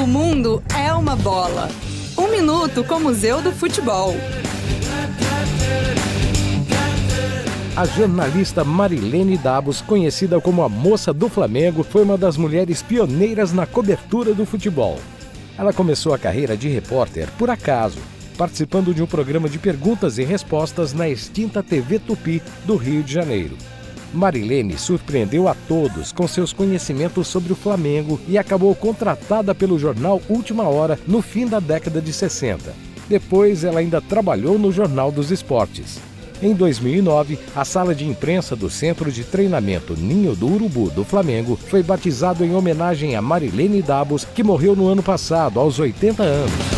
O mundo é uma bola. Um minuto com o Museu do Futebol. A jornalista Marilene Dabos, conhecida como a Moça do Flamengo, foi uma das mulheres pioneiras na cobertura do futebol. Ela começou a carreira de repórter por acaso, participando de um programa de perguntas e respostas na extinta TV Tupi do Rio de Janeiro. Marilene surpreendeu a todos com seus conhecimentos sobre o Flamengo e acabou contratada pelo jornal Última Hora no fim da década de 60. Depois, ela ainda trabalhou no Jornal dos Esportes. Em 2009, a sala de imprensa do Centro de Treinamento Ninho do Urubu do Flamengo foi batizado em homenagem a Marilene Dabos, que morreu no ano passado, aos 80 anos.